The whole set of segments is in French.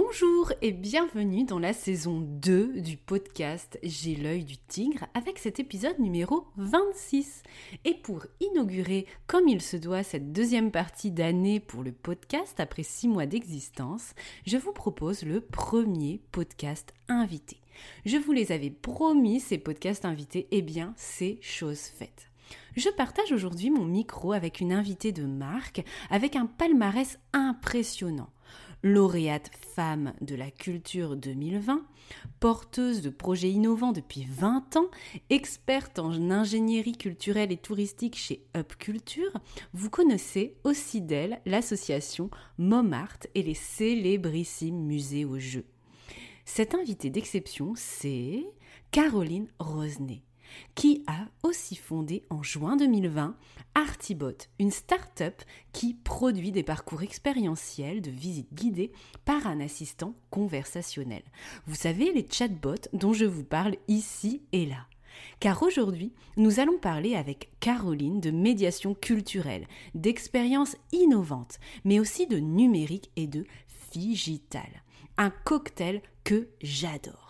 Bonjour et bienvenue dans la saison 2 du podcast J'ai l'œil du tigre avec cet épisode numéro 26. Et pour inaugurer comme il se doit cette deuxième partie d'année pour le podcast après 6 mois d'existence, je vous propose le premier podcast invité. Je vous les avais promis ces podcasts invités, et eh bien c'est chose faite. Je partage aujourd'hui mon micro avec une invitée de marque avec un palmarès impressionnant lauréate femme de la culture 2020, porteuse de projets innovants depuis 20 ans, experte en ingénierie culturelle et touristique chez Up Culture, vous connaissez aussi d'elle l'association Momart et les célébrissimes musées aux jeux. Cette invitée d'exception, c'est Caroline Rosenet qui a aussi fondé en juin 2020 Artibot, une start-up qui produit des parcours expérientiels de visite guidée par un assistant conversationnel. Vous savez, les chatbots dont je vous parle ici et là. Car aujourd'hui, nous allons parler avec Caroline de médiation culturelle, d'expériences innovantes, mais aussi de numérique et de digital. Un cocktail que j'adore.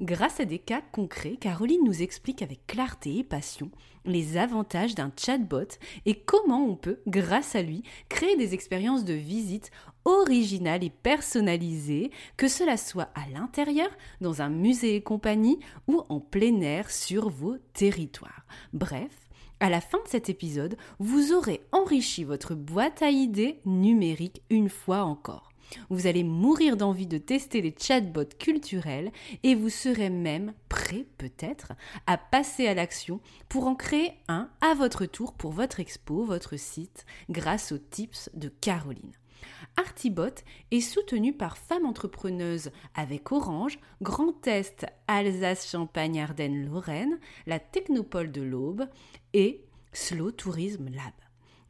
Grâce à des cas concrets, Caroline nous explique avec clarté et passion les avantages d'un chatbot et comment on peut, grâce à lui, créer des expériences de visite originales et personnalisées, que cela soit à l'intérieur, dans un musée et compagnie, ou en plein air sur vos territoires. Bref, à la fin de cet épisode, vous aurez enrichi votre boîte à idées numérique une fois encore. Vous allez mourir d'envie de tester les chatbots culturels et vous serez même prêt peut-être à passer à l'action pour en créer un à votre tour pour votre expo, votre site, grâce aux tips de Caroline. Artibot est soutenu par Femmes Entrepreneuses avec Orange, Grand Est, Alsace, Champagne, Ardennes, Lorraine, la Technopole de l'Aube et Slow Tourism Lab.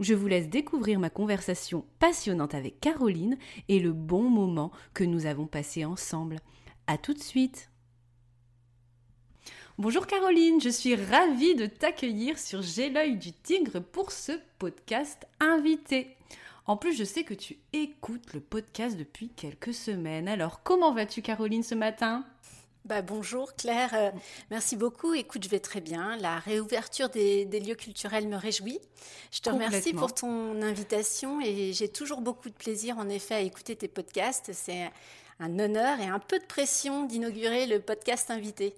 Je vous laisse découvrir ma conversation passionnante avec Caroline et le bon moment que nous avons passé ensemble. À tout de suite. Bonjour Caroline, je suis ravie de t'accueillir sur J'ai l'œil du tigre pour ce podcast invité. En plus, je sais que tu écoutes le podcast depuis quelques semaines. Alors, comment vas-tu Caroline ce matin? Bah, bonjour Claire, euh, merci beaucoup. Écoute, je vais très bien. La réouverture des, lieux culturels me réjouit. Je te remercie pour ton invitation et j'ai toujours beaucoup de plaisir en effet à écouter tes podcasts. C'est un honneur et un peu de pression d'inaugurer le podcast invité.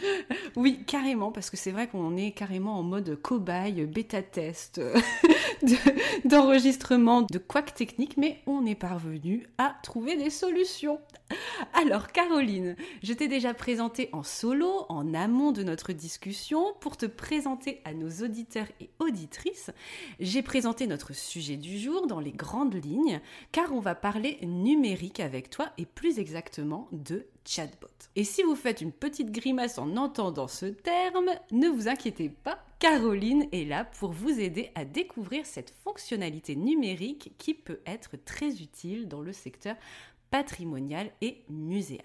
Oui, carrément, parce que c'est vrai qu'on est carrément en mode cobaye, bêta-test d'enregistrement, de couac technique, mais on est parvenu à trouver des solutions. Alors, Caroline, je t'ai déjà présenté en solo, en amont de notre discussion, pour te présenter à nos auditeurs et auditrices. J'ai présenté notre sujet du jour dans les grandes lignes, car on va parler numérique avec toi et plus exactement de chatbot. Et si vous faites une petite grimace en entendant ce terme, ne vous inquiétez pas, Caroline est là pour vous aider à découvrir cette fonctionnalité numérique qui peut être très utile dans le secteur patrimonial et muséal.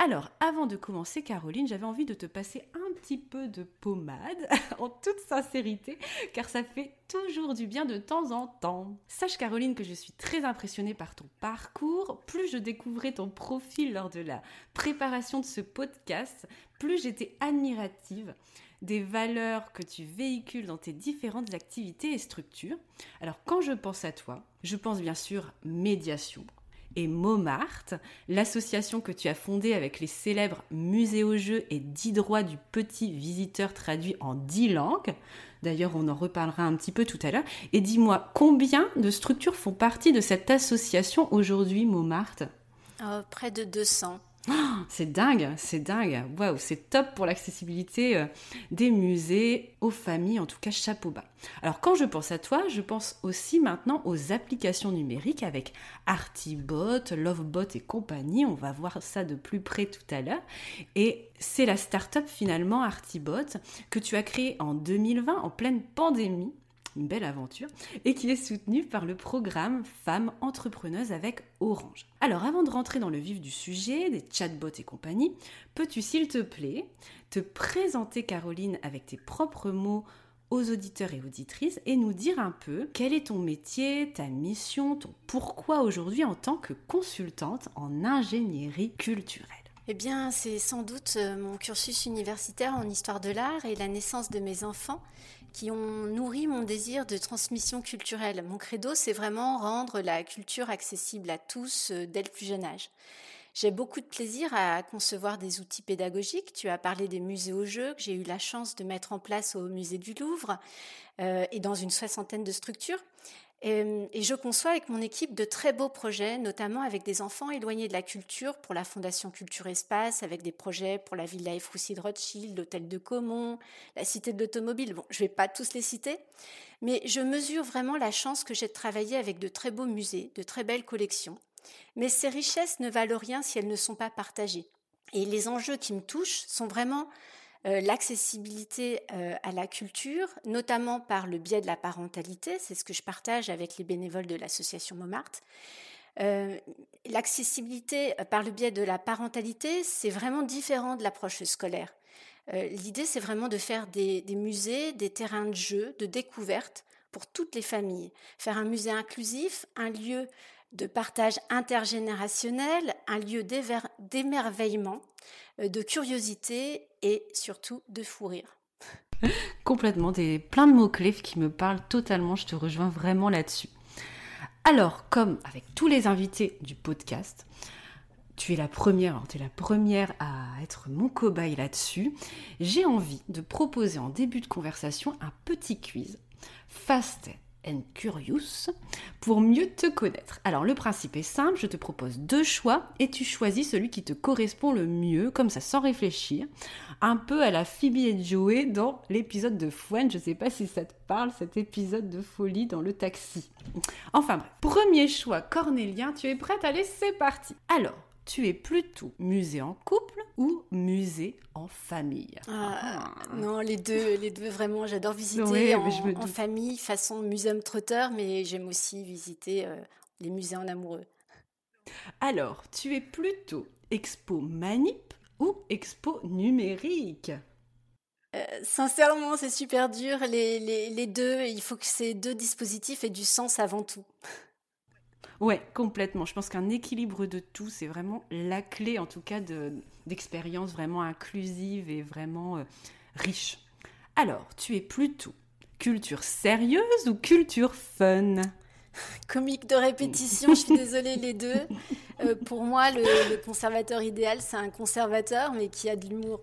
Alors, avant de commencer, Caroline, j'avais envie de te passer un petit peu de pommade, en toute sincérité, car ça fait toujours du bien de temps en temps. Sache, Caroline, que je suis très impressionnée par ton parcours. Plus je découvrais ton profil lors de la préparation de ce podcast, plus j'étais admirative des valeurs que tu véhicules dans tes différentes activités et structures. Alors, quand je pense à toi, je pense bien sûr médiation et Momart, l'association que tu as fondée avec les célèbres musées au jeu et 10 droits du petit visiteur traduit en 10 langues. D'ailleurs, on en reparlera un petit peu tout à l'heure. Et dis-moi, combien de structures font partie de cette association aujourd'hui, Momart oh, Près de 200. C'est dingue, c'est dingue. Waouh, c'est top pour l'accessibilité euh, des musées aux familles, en tout cas chapeau bas. Alors quand je pense à toi, je pense aussi maintenant aux applications numériques avec Artibot, Lovebot et compagnie. On va voir ça de plus près tout à l'heure. Et c'est la start-up finalement Artibot que tu as créée en 2020 en pleine pandémie belle aventure, et qui est soutenue par le programme Femmes entrepreneuses avec Orange. Alors avant de rentrer dans le vif du sujet, des chatbots et compagnie, peux-tu s'il te plaît te présenter Caroline avec tes propres mots aux auditeurs et auditrices et nous dire un peu quel est ton métier, ta mission, ton pourquoi aujourd'hui en tant que consultante en ingénierie culturelle? Eh bien, c'est sans doute euh, mon cursus universitaire en histoire de l'art et la naissance de mes enfants qui ont nourri mon désir de transmission culturelle. Mon credo, c'est vraiment rendre la culture accessible à tous euh, dès le plus jeune âge. J'ai beaucoup de plaisir à concevoir des outils pédagogiques. Tu as parlé des musées au jeu que j'ai eu la chance de mettre en place au musée du Louvre et dans une soixantaine de structures. Et, je conçois avec mon équipe de très beaux projets, notamment avec des enfants éloignés de la culture pour la Fondation Culture Espace, avec des projets pour la Villa Efroussi de Rothschild, l'Hôtel de Caumont, la Cité de l'Automobile. Bon, je ne vais pas tous les citer, mais je mesure vraiment la chance que j'ai de travailler avec de très beaux musées, de très belles collections. Mais ces richesses ne valent rien si elles ne sont pas partagées. Et les enjeux qui me touchent sont vraiment euh, l'accessibilité euh, à la culture, notamment par le biais de la parentalité, c'est ce que je partage avec les bénévoles de l'association Montmartre. Euh, l'accessibilité par le biais de la parentalité, c'est vraiment différent de l'approche scolaire. L'idée, c'est vraiment de faire des, des, musées, des terrains de jeu, de découverte pour toutes les familles. Faire un musée inclusif, un lieu de partage intergénérationnel, un lieu d'émerveillement, de curiosité et surtout de fou rire. Complètement, des plein de mots-clés qui me parlent totalement, je te rejoins vraiment là-dessus. Alors, comme avec tous les invités du podcast, tu es la première, tu es la première à être mon cobaye là-dessus. J'ai envie de proposer en début de conversation un petit quiz fast and Curious pour mieux te connaître. Alors le principe est simple, je te propose deux choix et tu choisis celui qui te correspond le mieux, comme ça sans réfléchir, un peu à la Phoebe et Joey dans l'épisode de Fouane, je sais pas si ça te parle cet épisode de folie dans le taxi. Enfin bref, premier choix cornélien, tu es prête? Allez, c'est parti. Alors, tu es plutôt musée en couple ou musée en famille ah, Non, les deux, les deux vraiment. J'adore visiter en, famille, façon muséum trotteur, mais j'aime aussi visiter euh, les musées en amoureux. Alors, tu es plutôt expo manip ou expo numérique? Euh, sincèrement, c'est super dur. Les, les, les deux, il faut que ces deux dispositifs aient du sens avant tout. Ouais, complètement. Je pense qu'un équilibre de tout, c'est vraiment la clé, en tout cas, d'expériences vraiment inclusives et vraiment euh, riches. Alors, tu es plutôt culture sérieuse ou culture fun? Comique de répétition, je suis désolée les deux. Euh, pour moi, le, conservateur idéal, c'est un conservateur, mais qui a de l'humour.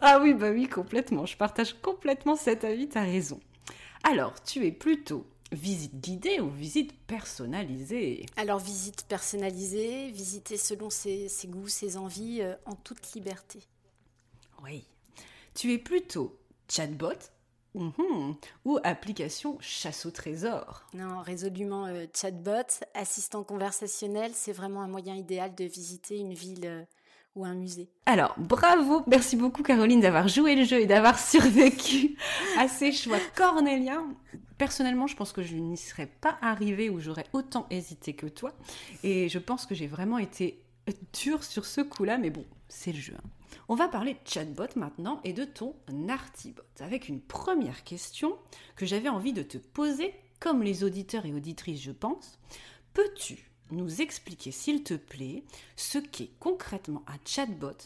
Ah oui, bah oui, complètement. Je partage complètement cet avis, t'as raison. Alors, tu es plutôt Visite guidée ou visite personnalisée Alors visite personnalisée, visiter selon ses, goûts, ses envies, euh, en toute liberté. Oui. Tu es plutôt chatbot mhm, ou application chasse au trésor? Non, résolument euh, chatbot, assistant conversationnel, c'est vraiment un moyen idéal de visiter une ville euh, musée. Alors, bravo, merci beaucoup Caroline d'avoir joué le jeu et d'avoir survécu à ces choix cornéliens. Personnellement, je pense que je n'y serais pas arrivée ou j'aurais autant hésité que toi. Et je pense que j'ai vraiment été dure sur ce coup-là, mais bon, c'est le jeu. Hein. On va parler de chatbot maintenant et de ton Artibot, avec une première question que j'avais envie de te poser, comme les auditeurs et auditrices, je pense. Peux-tu nous expliquer, s'il te plaît, ce qu'est concrètement un chatbot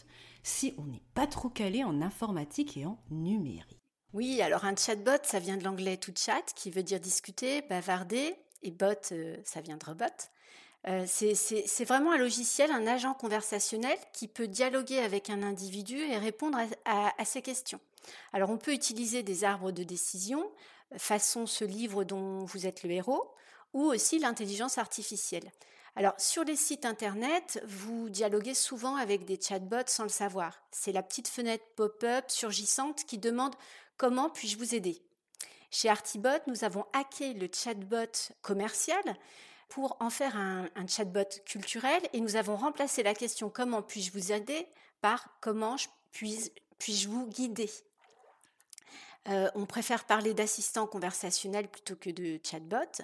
si on n'est pas trop calé en informatique et en numérique Oui, alors un chatbot, ça vient de l'anglais to chat, qui veut dire discuter, bavarder, et bot, euh, ça vient de robot. c'est vraiment un logiciel, un agent conversationnel qui peut dialoguer avec un individu et répondre à, ses questions. Alors on peut utiliser des arbres de décision, façon ce livre dont vous êtes le héros, ou aussi l'intelligence artificielle. Alors, sur les sites internet, vous dialoguez souvent avec des chatbots sans le savoir. C'est la petite fenêtre pop-up surgissante qui demande comment puis-je vous aider? Chez Artibot, nous avons hacké le chatbot commercial pour en faire un, chatbot culturel et nous avons remplacé la question comment puis-je vous aider? par comment puis-je vous guider? Euh, on préfère parler d'assistant conversationnel plutôt que de chatbot.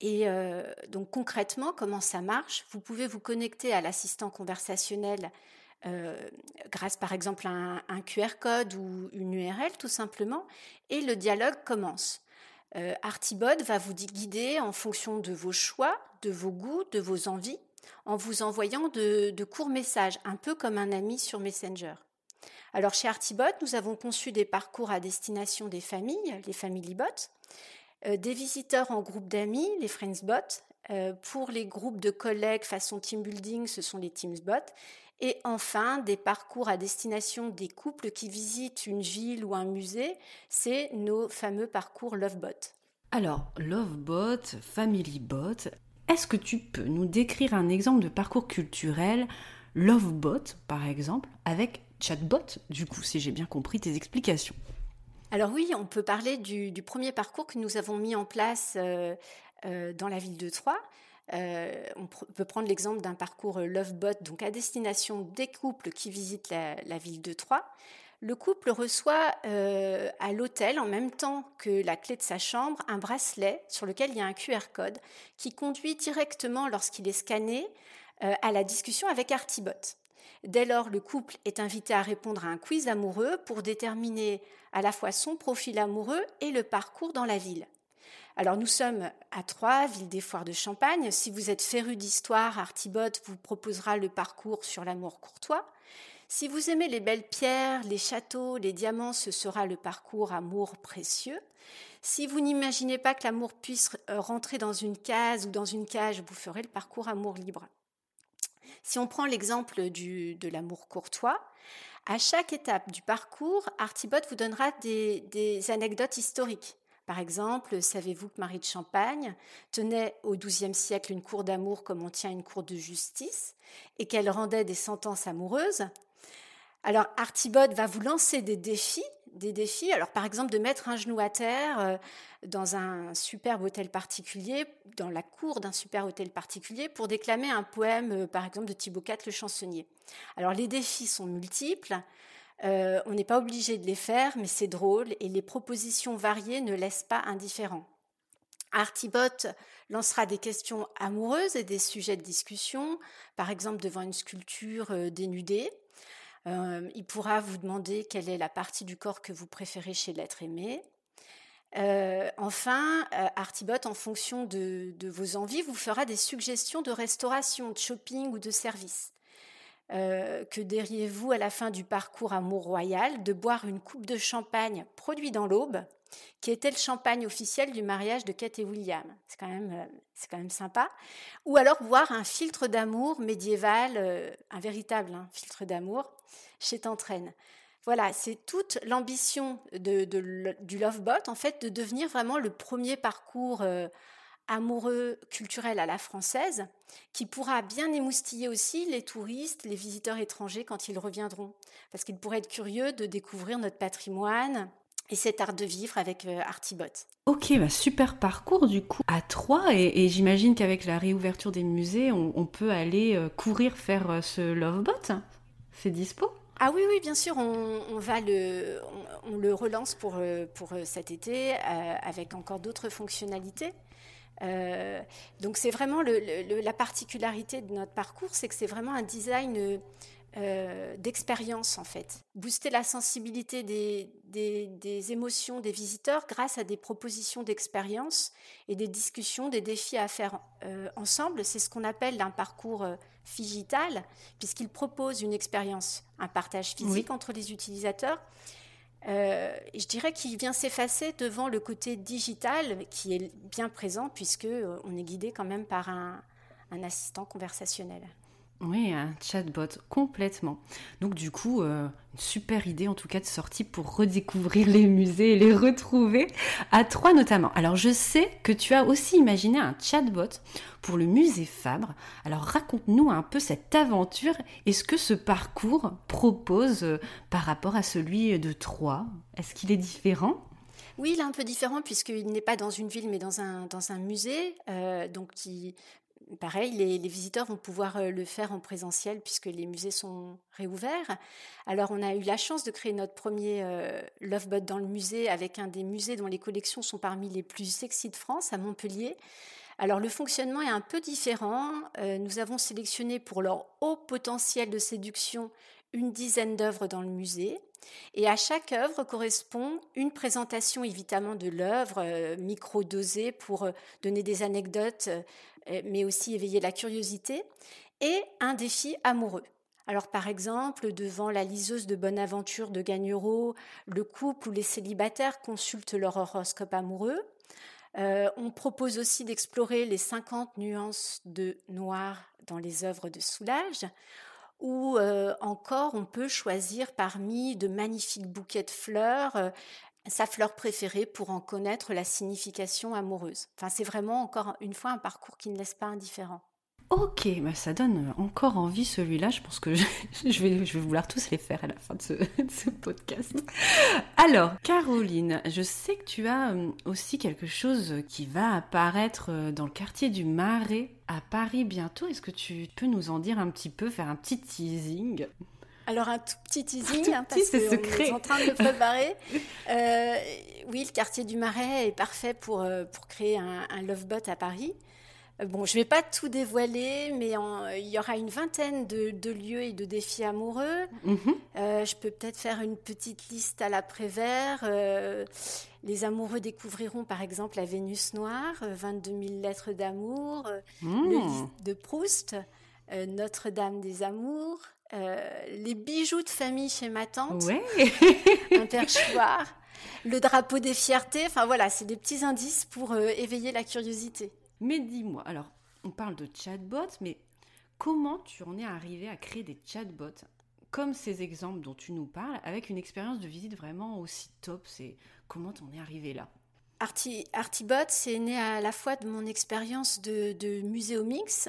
Et euh, donc concrètement, comment ça marche? Vous pouvez vous connecter à l'assistant conversationnel euh, grâce par exemple à un, QR code ou une URL tout simplement, et le dialogue commence. Euh, Artibot va vous guider en fonction de vos choix, de vos goûts, de vos envies, en vous envoyant de, de courts messages, un peu comme un ami sur Messenger. Alors chez Artibot, nous avons conçu des parcours à destination des familles, les Family Bots, des visiteurs en groupe d'amis, les Friendsbots. Euh, pour les groupes de collègues façon team building, ce sont les Teamsbots. Et enfin, des parcours à destination des couples qui visitent une ville ou un musée, c'est nos fameux parcours Lovebot. Alors, Lovebot, FamilyBot, est-ce que tu peux nous décrire un exemple de parcours culturel, Lovebot par exemple, avec Chatbot, du coup, si j'ai bien compris tes explications? Alors oui, on peut parler du, premier parcours que nous avons mis en place euh, euh, dans la ville de Troyes. Euh, on peut prendre l'exemple d'un parcours Lovebot, donc à destination des couples qui visitent la, ville de Troyes. Le couple reçoit à l'hôtel, en même temps que la clé de sa chambre, un bracelet sur lequel il y a un QR code qui conduit directement, lorsqu'il est scanné, à la discussion avec Artibot. Dès lors, le couple est invité à répondre à un quiz amoureux pour déterminer à la fois son profil amoureux et le parcours dans la ville. Alors nous sommes à Troyes, ville des foires de Champagne. Si vous êtes féru d'histoire, Artibot vous proposera le parcours sur l'amour courtois. Si vous aimez les belles pierres, les châteaux, les diamants, ce sera le parcours amour précieux. Si vous n'imaginez pas que l'amour puisse rentrer dans une case ou dans une cage, vous ferez le parcours amour libre. Si on prend l'exemple de l'amour courtois, à chaque étape du parcours, Artibot vous donnera des, anecdotes historiques. Par exemple, savez-vous que Marie de Champagne tenait au XIIe siècle une cour d'amour comme on tient une cour de justice et qu'elle rendait des sentences amoureuses? Alors Artibot va vous lancer des défis des défis. Alors, par exemple, de mettre un genou à terre euh, dans un superbe hôtel particulier, dans la cour d'un super hôtel particulier, pour déclamer un poème, euh, par exemple, de Thibaut IV, le chansonnier. Alors, les défis sont multiples. Euh, on n'est pas obligé de les faire, mais c'est drôle et les propositions variées ne laissent pas indifférents. Artibot lancera des questions amoureuses et des sujets de discussion, par exemple devant une sculpture dénudée. Euh, il pourra vous demander quelle est la partie du corps que vous préférez chez l'être aimé. Euh, enfin, euh, Artibot, en fonction de, vos envies, vous fera des suggestions de restauration, de shopping ou de service. que diriez-vous à la fin du parcours Amour Royal de boire une coupe de champagne produit dans l'Aube qui était le champagne officiel du mariage de Kate et William. C'est quand même, euh, c'est quand même sympa. Ou alors voir un filtre d'amour médiéval, euh, un véritable hein, filtre d'amour chez Tantraine. Voilà, c'est toute l'ambition du Lovebot, en fait, de devenir vraiment le premier parcours euh, amoureux culturel à la française, qui pourra bien émoustiller aussi les touristes, les visiteurs étrangers quand ils reviendront, parce qu'ils pourraient être curieux de découvrir notre patrimoine, et cet art de vivre avec euh, Artibot. Ok, bah super parcours du coup à Troyes et, j'imagine qu'avec la réouverture des musées, on, peut aller euh, courir faire euh, ce Lovebot. C'est dispo? Ah oui, oui, bien sûr, on, va le, on, le relance pour, pour cet été avec encore d'autres fonctionnalités. donc c'est vraiment la particularité de notre parcours, c'est que c'est vraiment un design euh, d'expérience en fait. Booster la sensibilité des, des, émotions des visiteurs grâce à des propositions d'expérience et des discussions, des défis à faire euh, ensemble. C'est ce qu'on appelle un parcours euh, digital, puisqu'il propose une expérience, un partage physique entre les utilisateurs. je dirais qu'il vient s'effacer devant le côté digital qui est bien présent puisque on est guidé quand même par un, un assistant conversationnel. Oui, un chatbot, complètement. Donc du coup, euh, une super idée en tout cas de sortie pour redécouvrir les musées et les retrouver, à Troyes notamment. Alors je sais que tu as aussi imaginé un chatbot pour le musée Fabre. Alors raconte-nous un peu cette aventure et ce que ce parcours propose euh, par rapport à celui de Troyes. Est-ce qu'il est différent? Oui, il est un peu différent puisqu'il n'est pas dans une ville mais dans un, dans un musée, euh, donc qui pareil, les, visiteurs vont pouvoir euh, le faire en présentiel puisque les musées sont réouverts. Alors, on a eu la chance de créer notre premier euh, Lovebot dans le musée avec un des musées dont les collections sont parmi les plus sexy de France, à Montpellier. Alors, le fonctionnement est un peu différent. Euh, nous avons sélectionné pour leur haut potentiel de séduction une dizaine d'œuvres dans le musée. Et à chaque œuvre correspond une présentation évidemment de l'œuvre, micro-dosée pour donner des anecdotes euh, mais aussi éveiller la curiosité, et un défi amoureux. Alors par exemple, devant la liseuse de bonne aventure de Gagnereau, le couple ou les célibataires consultent leur horoscope amoureux. Euh, on propose aussi d'explorer les 50 nuances de noir dans les œuvres de Soulage. Ou euh, encore, on peut choisir parmi de magnifiques bouquets de fleurs sa fleur préférée pour en connaître la signification amoureuse. Enfin, c'est vraiment encore une fois un parcours qui ne laisse pas indifférent. Ok, bah ça donne encore envie celui-là. Je pense que je, vais, je vais vouloir tous les faire à la fin de ce, de ce, podcast. Alors, Caroline, je sais que tu as euh, aussi quelque chose qui va apparaître euh, dans le quartier du Marais à Paris bientôt. Est-ce que tu peux nous en dire un petit peu, faire un petit teasing? Alors un tout petit teasing, hein, parce qu'on est en train de le préparer. Euh, oui, le quartier du Marais est parfait pour, pour créer un, un Lovebot à Paris. Euh, bon, je ne vais pas tout dévoiler, mais il y aura une vingtaine de, lieux et de défis amoureux. Mhm. je peux peut-être faire une petite liste à l'après-vert. les amoureux découvriront par exemple la Vénus noire, 22 000 lettres d'amour, le mmh. livre de Proust, Notre-Dame des amours, euh, les bijoux de famille chez ma tante, un perchoir, le drapeau des fiertés. Enfin voilà, c'est des petits indices pour euh, éveiller la curiosité. Mais dis-moi, alors on parle de chatbots, mais comment tu en es arrivé à créer des chatbots comme ces exemples dont tu nous parles, avec une expérience de visite vraiment aussi top C'est comment t'en es arrivé là? Arti, Artibot, c'est né à la fois de mon expérience de, de muséomix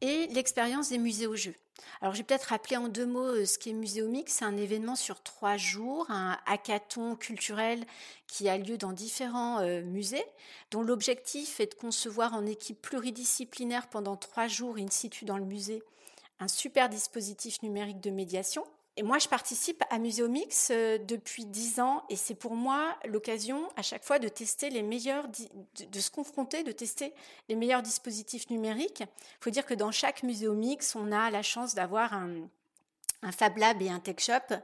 et l'expérience des musées au jeu. Alors, je vais peut-être rappeler en deux mots euh, ce qu'est Muséomix. C'est un événement sur trois jours, un hackathon culturel qui a lieu dans différents euh, musées, dont l'objectif est de concevoir en équipe pluridisciplinaire pendant trois jours in situ dans le musée un super dispositif numérique de médiation et moi, je participe à Muséomix euh, depuis dix ans et c'est pour moi l'occasion à chaque fois de tester les meilleurs, de, se confronter, de tester les meilleurs dispositifs numériques. Il faut dire que dans chaque Muséomix, on a la chance d'avoir un, Fab Lab et un Tech Shop.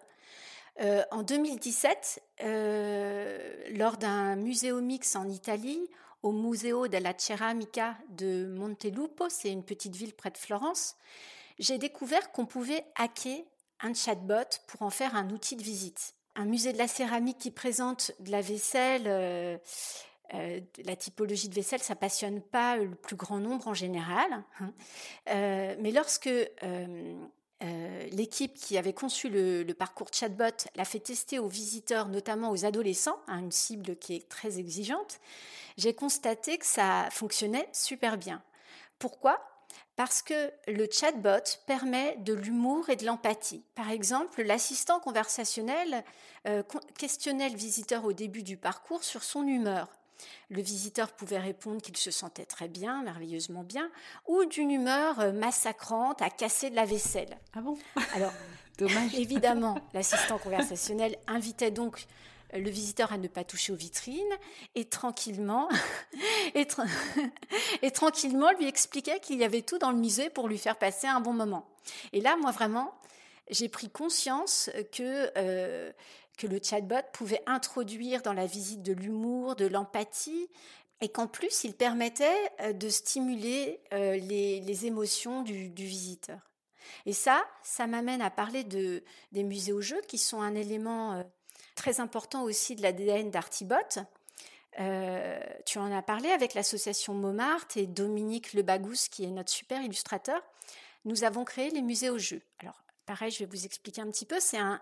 Euh, en 2017, euh, lors d'un Muséomix en Italie, au Museo della Ceramica de Montelupo, c'est une petite ville près de Florence, j'ai découvert qu'on pouvait hacker un chatbot pour en faire un outil de visite. Un musée de la céramique qui présente de la vaisselle, euh, euh, la typologie de vaisselle, ça passionne pas le plus grand nombre en général. Hein. Euh, mais lorsque l'équipe qui avait conçu le, parcours chatbot l'a fait tester aux visiteurs, notamment aux adolescents, hein, une cible qui est très exigeante, j'ai constaté que ça fonctionnait super bien. Pourquoi? Parce que le chatbot permet de l'humour et de l'empathie. Par exemple, l'assistant conversationnel euh, questionnait le visiteur au début du parcours sur son humeur. Le visiteur pouvait répondre qu'il se sentait très bien, merveilleusement bien, ou d'une humeur euh, massacrante à casser de la vaisselle. Ah bon? Alors, dommage. Évidemment, l'assistant conversationnel invitait donc le visiteur à ne pas toucher aux vitrines et tranquillement, et, tranquillement lui expliquait qu'il y avait tout dans le musée pour lui faire passer un bon moment. Et là, moi vraiment, j'ai pris conscience que euh, que le chatbot pouvait introduire dans la visite de l'humour, de l'empathie, et qu'en plus, il permettait euh, de stimuler euh, les, émotions du, du, visiteur. Et ça, ça m'amène à parler de, des musées au jeu, qui sont un élément très important aussi de l'ADN d'Artibot. tu en as parlé avec l'association Montmartre et Dominique Lebagous, qui est notre super illustrateur. Nous avons créé les musées aux jeux. Alors, pareil, je vais vous expliquer un petit peu. C'est un,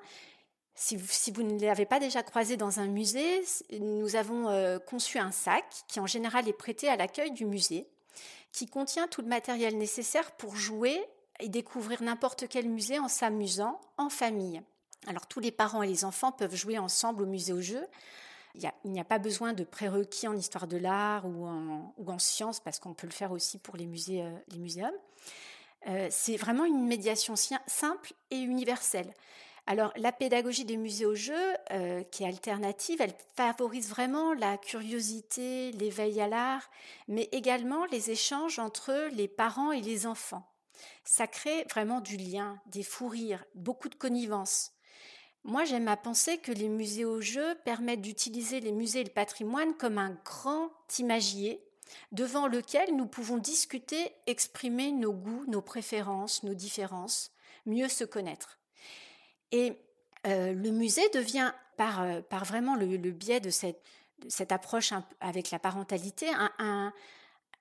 si vous, ne l'avez pas déjà croisé dans un musée, nous avons euh, conçu un sac qui en général est prêté à l'accueil du musée, qui contient tout le matériel nécessaire pour jouer et découvrir n'importe quel musée en s'amusant en famille. Alors tous les parents et les enfants peuvent jouer ensemble au musée au jeu. Il n'y a, pas besoin de prérequis en histoire de l'art ou en, sciences parce qu'on peut le faire aussi pour les, musées, euh, les muséums. Euh, c'est vraiment une médiation simple et universelle. Alors, la pédagogie des musées au jeu, euh, qui est alternative, elle favorise vraiment la curiosité, l'éveil à l'art, mais également les échanges entre les parents et les enfants. Ça crée vraiment du lien, des fous rires, beaucoup de connivence. Moi, j'aime à penser que les musées au jeu permettent d'utiliser les musées et le patrimoine comme un grand imagier devant lequel nous pouvons discuter, exprimer nos goûts, nos préférences, nos différences, mieux se connaître. Et euh, le musée devient, par, euh, vraiment le, biais de cette, cette, approche avec la parentalité, un,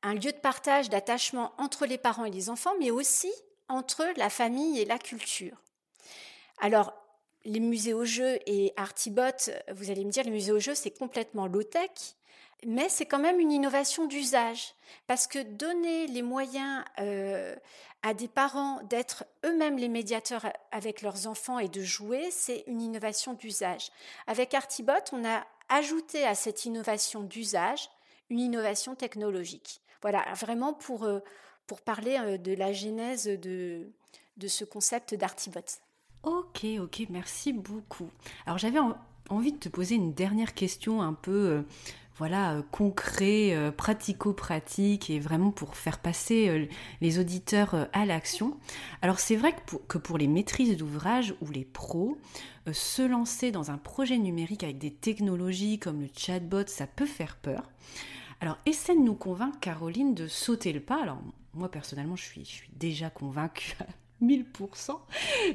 un, lieu de partage, d'attachement entre les parents et les enfants, mais aussi entre la famille et la culture. Alors, les musées aux jeux et Artibot, vous allez me dire, les musées aux jeux, c'est complètement low-tech, mais c'est quand même une innovation d'usage, parce que donner les moyens euh, à des parents d'être eux-mêmes les médiateurs avec leurs enfants et de jouer, c'est une innovation d'usage. Avec Artibot, on a ajouté à cette innovation d'usage une innovation technologique. Voilà, vraiment pour, euh, pour parler euh, de la genèse de, de ce concept d'Artibot. Ok, ok, merci beaucoup. Alors j'avais envie de te poser une dernière question un peu voilà, euh, concret, euh, pratico-pratique et vraiment pour faire passer euh, les auditeurs à l'action. Alors c'est vrai que pour, les maîtrises d'ouvrage ou les pros, se lancer dans un projet numérique avec des technologies comme le chatbot, ça peut faire peur. Alors essaie de nous convaincre, Caroline, de sauter le pas. Alors moi personnellement, je suis déjà convaincue 1000%,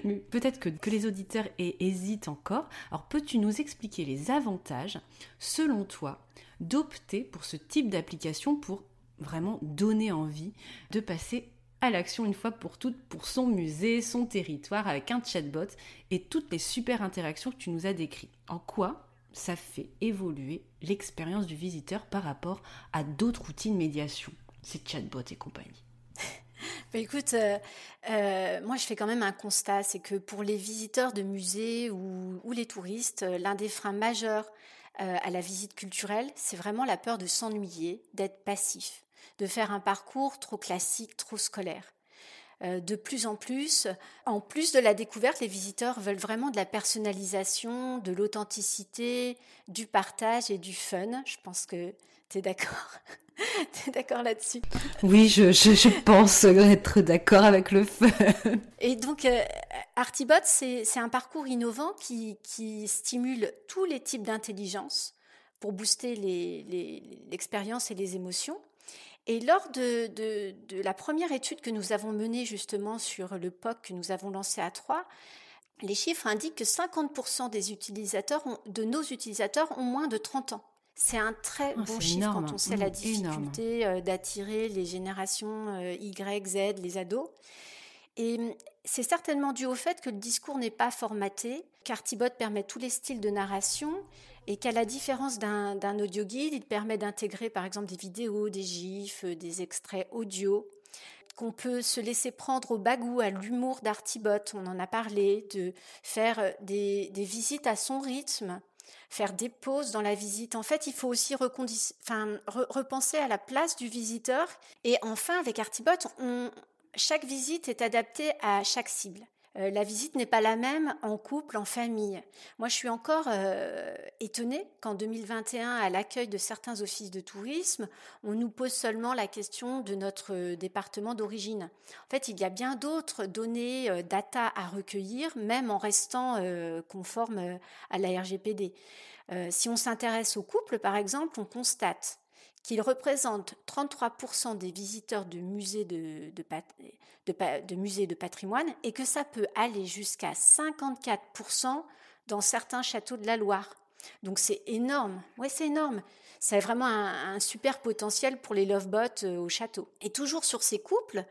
mais peut-être que, que, les auditeurs hésitent encore. Alors peux-tu nous expliquer les avantages, selon toi, d'opter pour ce type d'application pour vraiment donner envie de passer à l'action une fois pour toutes pour son musée, son territoire, avec un chatbot et toutes les super interactions que tu nous as décrites? En quoi ça fait évoluer l'expérience du visiteur par rapport à d'autres outils de médiation, ces chatbots et compagnie? bah, écoute, euh, euh, moi je fais quand même un constat, c'est que pour les visiteurs de musées ou, les touristes, euh, l'un des freins majeurs à la visite culturelle, c'est vraiment la peur de s'ennuyer, d'être passif, de faire un parcours trop classique, trop scolaire. De plus en plus, en plus de la découverte, les visiteurs veulent vraiment de la personnalisation, de l'authenticité, du partage et du fun. Je pense que tu es d'accord? tu es d'accord là-dessus? Oui, je, je, pense être d'accord avec le fun. Et donc, euh, Artibot, c'est un parcours innovant qui, qui, stimule tous les types d'intelligence pour booster l'expérience les, et les émotions. Et lors de, de, de, la première étude que nous avons menée justement sur le POC que nous avons lancé à Troyes, les chiffres indiquent que 50% des utilisateurs de nos utilisateurs ont moins de 30 ans. C'est un très ah, bon chiffre quand on sait la mmh, difficulté euh, d'attirer les générations euh, Y, Z, les ados. Et mmh, c'est certainement dû au fait que le discours n'est pas formaté, qu'Artibot permet tous les styles de narration et qu'à la différence d'un audio guide, il permet d'intégrer par exemple des vidéos, des gifs, euh, des extraits audio, qu'on peut se laisser prendre au bagou, à l'humour d'Artibot, on en a parlé, de faire des, des visites à son rythme, faire des pauses dans la visite. En fait, il faut aussi repenser à la place du visiteur. Et enfin, avec Artibot, on, chaque visite est adaptée à chaque cible. Euh, la visite n'est pas la même en couple, en famille. Moi, je suis encore euh, étonnée qu'en 2021, à l'accueil de certains offices de tourisme, on nous pose seulement la question de notre euh, département d'origine. En fait, il y a bien d'autres données, data à recueillir, même en restant conforme à la RGPD. si on s'intéresse au couple, par exemple, on constate qu'il représente 33% des visiteurs de musées de, musées de patrimoine et que ça peut aller jusqu'à 54% dans certains châteaux de la Loire. Donc c'est énorme. Ouais, c'est énorme. A vraiment un, super potentiel pour les lovebots au château. Et toujours sur ces couples,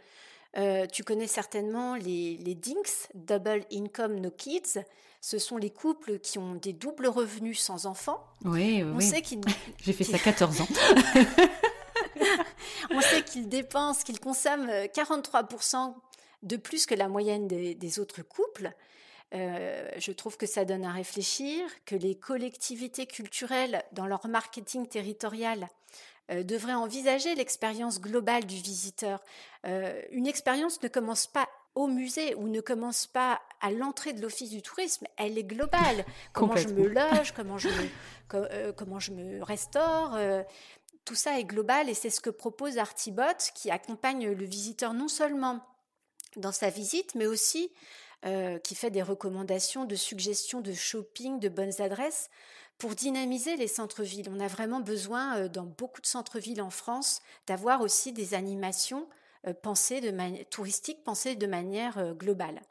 tu connais certainement les, les DINKS, Double Income No Kids. Ce sont les couples qui ont des doubles revenus sans enfants. Oui, oui. J'ai fait ça 14 ans. On sait qu'ils dépensent, qu'ils consomment 43% de plus que la moyenne des, autres couples. Euh, je trouve que ça donne à réfléchir, que les collectivités culturelles, dans leur marketing territorial, euh, devraient envisager l'expérience globale du visiteur. Euh, une expérience ne commence pas au musée ou ne commence pas à l'entrée de l'office du tourisme, elle est globale. comment je me loge, comment je me, comment je me restaure, tout ça est global et c'est ce que propose Artibot qui accompagne le visiteur non seulement dans sa visite, mais aussi euh, qui fait des recommandations de suggestions de shopping, de bonnes adresses pour dynamiser les centres-villes. On a vraiment besoin, euh, dans beaucoup de centres-villes en France, d'avoir aussi des animations euh, pensées de touristiques pensées de manière globale.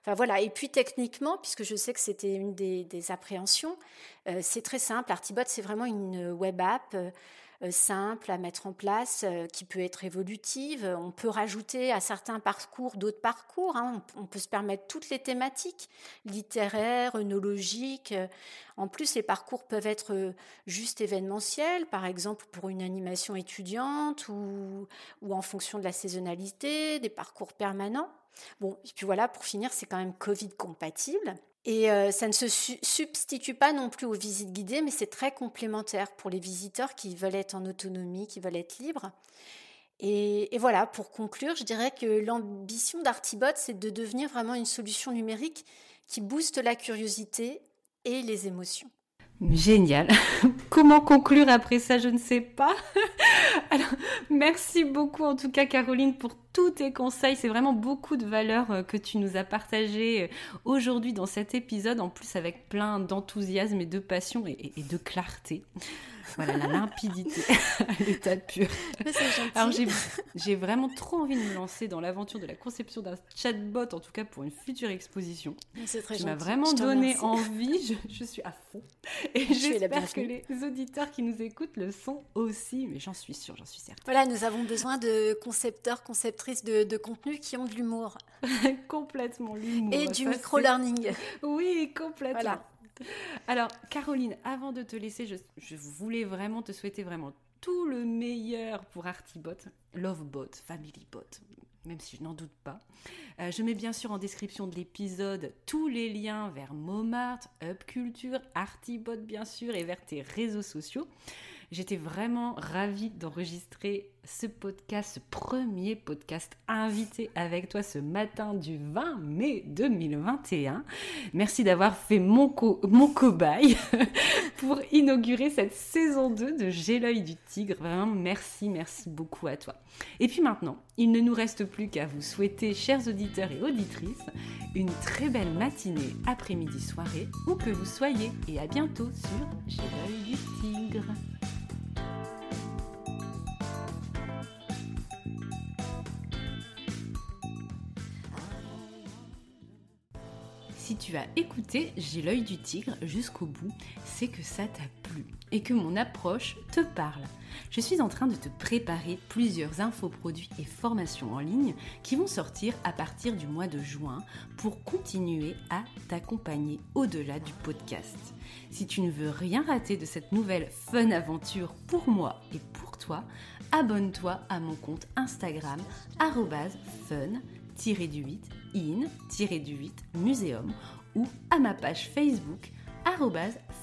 Enfin voilà, et puis techniquement, puisque je sais que c'était une des, appréhensions, c'est très simple. Artibot, c'est vraiment une web app euh, simple à mettre en place, euh, qui peut être évolutive. On peut rajouter à certains parcours d'autres parcours. Hein. On, peut se permettre toutes les thématiques, littéraires, œnologiques. En plus, les parcours peuvent être juste événementiels, par exemple pour une animation étudiante ou, en fonction de la saisonnalité, des parcours permanents. Bon, puis voilà, pour finir, c'est quand même Covid compatible. Et euh, ça ne se substitue pas non plus aux visites guidées, mais c'est très complémentaire pour les visiteurs qui veulent être en autonomie, qui veulent être libres. Et, voilà, pour conclure, je dirais que l'ambition d'Artibot, c'est de devenir vraiment une solution numérique qui booste la curiosité et les émotions. Génial. Comment conclure après ça, je ne sais pas. Alors, merci beaucoup en tout cas Caroline pour tous tes conseils. C'est vraiment beaucoup de valeurs euh, que tu nous as partagées euh, aujourd'hui dans cet épisode, en plus avec plein d'enthousiasme et de passion et, de clarté. Voilà, la limpidité à l'état pur. Alors j'ai vraiment trop envie de me lancer dans l'aventure de la conception d'un chatbot, en tout cas pour une future exposition. C'est très Tu m'as vraiment donné envie, je, suis à fond. Et j'espère que les auditeurs qui nous écoutent le sont aussi, mais j'en suis sûre, j'en suis certaine. Voilà, nous avons besoin de concepteurs, de, de contenu qui ont de l'humour. complètement l'humour. Et du micro-learning. Oui, complètement. Voilà. Alors, Caroline, avant de te laisser, je, voulais vraiment te souhaiter vraiment tout le meilleur pour Artibot, Lovebot, Familybot, même si je n'en doute pas. Euh, je mets bien sûr en description de l'épisode tous les liens vers Momart, Upculture, Artibot bien sûr et vers tes réseaux sociaux. J'étais vraiment ravie d'enregistrer ce podcast, ce premier podcast invité avec toi ce matin du 20 mai 2021. Merci d'avoir fait mon, mon cobaye pour inaugurer cette saison 2 de J'ai l'œil du tigre. Vraiment, merci, merci beaucoup à toi. Et puis maintenant, il ne nous reste plus qu'à vous souhaiter, chers auditeurs et auditrices, une très belle matinée, après-midi, soirée, où que vous soyez. Et à bientôt sur J'ai l'œil du tigre. Si tu as écouté J'ai l'œil du tigre jusqu'au bout, c'est que ça t'a plu et que mon approche te parle. Je suis en train de te préparer plusieurs infoproduits et formations en ligne qui vont sortir à partir du mois de juin pour continuer à t'accompagner au-delà du podcast. Si tu ne veux rien rater de cette nouvelle fun aventure pour moi et pour toi, abonne-toi à mon compte Instagram fun du 8 in-du-8 muséum ou à ma page Facebook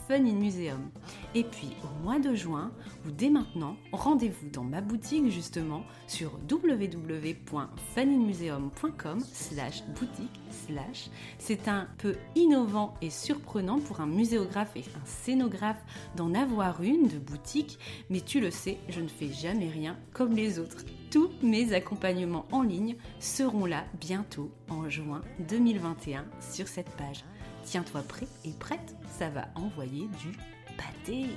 Fun in Museum. Et puis au mois de juin, ou dès maintenant, rendez-vous dans ma boutique justement sur www.funinmuseum.com slash boutique slash. C'est un peu innovant et surprenant pour un muséographe et un scénographe d'en avoir une de boutique, mais tu le sais, je ne fais jamais rien comme les autres. Tous mes accompagnements en ligne seront là bientôt en juin 2021 sur cette page. Tiens-toi prêt et prête, ça va envoyer du pâté.